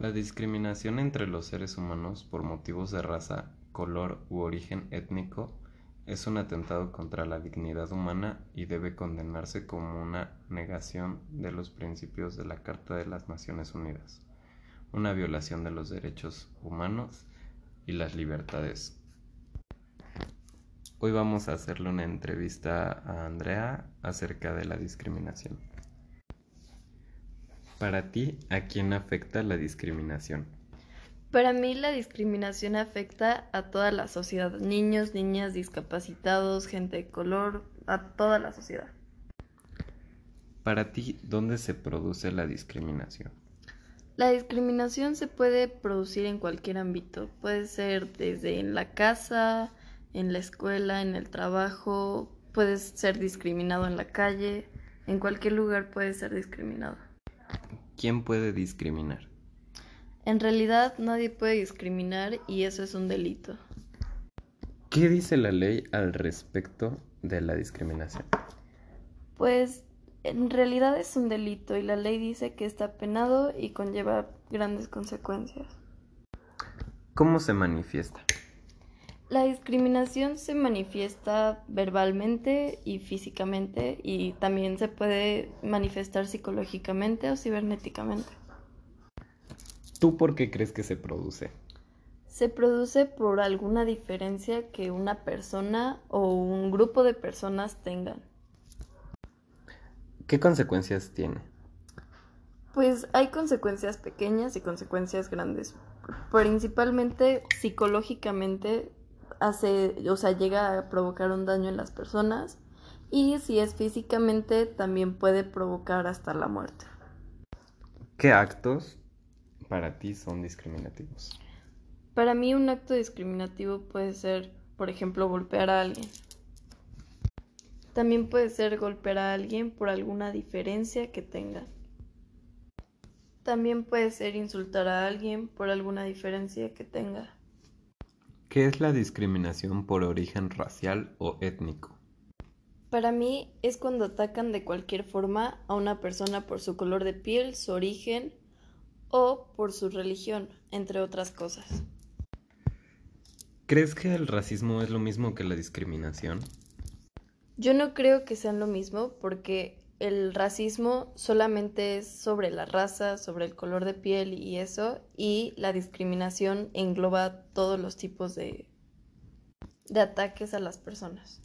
La discriminación entre los seres humanos por motivos de raza, color u origen étnico es un atentado contra la dignidad humana y debe condenarse como una negación de los principios de la Carta de las Naciones Unidas, una violación de los derechos humanos y las libertades. Hoy vamos a hacerle una entrevista a Andrea acerca de la discriminación. Para ti, ¿a quién afecta la discriminación? Para mí la discriminación afecta a toda la sociedad, niños, niñas, discapacitados, gente de color, a toda la sociedad. Para ti, ¿dónde se produce la discriminación? La discriminación se puede producir en cualquier ámbito, puede ser desde en la casa, en la escuela, en el trabajo, puedes ser discriminado en la calle, en cualquier lugar puedes ser discriminado. ¿Quién puede discriminar? En realidad nadie puede discriminar y eso es un delito. ¿Qué dice la ley al respecto de la discriminación? Pues en realidad es un delito y la ley dice que está penado y conlleva grandes consecuencias. ¿Cómo se manifiesta? La discriminación se manifiesta verbalmente y físicamente y también se puede manifestar psicológicamente o cibernéticamente. ¿Tú por qué crees que se produce? Se produce por alguna diferencia que una persona o un grupo de personas tengan. ¿Qué consecuencias tiene? Pues hay consecuencias pequeñas y consecuencias grandes. Principalmente psicológicamente hace, o sea, llega a provocar un daño en las personas y si es físicamente también puede provocar hasta la muerte. ¿Qué actos para ti son discriminativos? Para mí un acto discriminativo puede ser, por ejemplo, golpear a alguien. También puede ser golpear a alguien por alguna diferencia que tenga. También puede ser insultar a alguien por alguna diferencia que tenga. ¿Qué es la discriminación por origen racial o étnico? Para mí es cuando atacan de cualquier forma a una persona por su color de piel, su origen o por su religión, entre otras cosas. ¿Crees que el racismo es lo mismo que la discriminación? Yo no creo que sean lo mismo porque el racismo solamente es sobre la raza, sobre el color de piel y eso, y la discriminación engloba todos los tipos de, de ataques a las personas.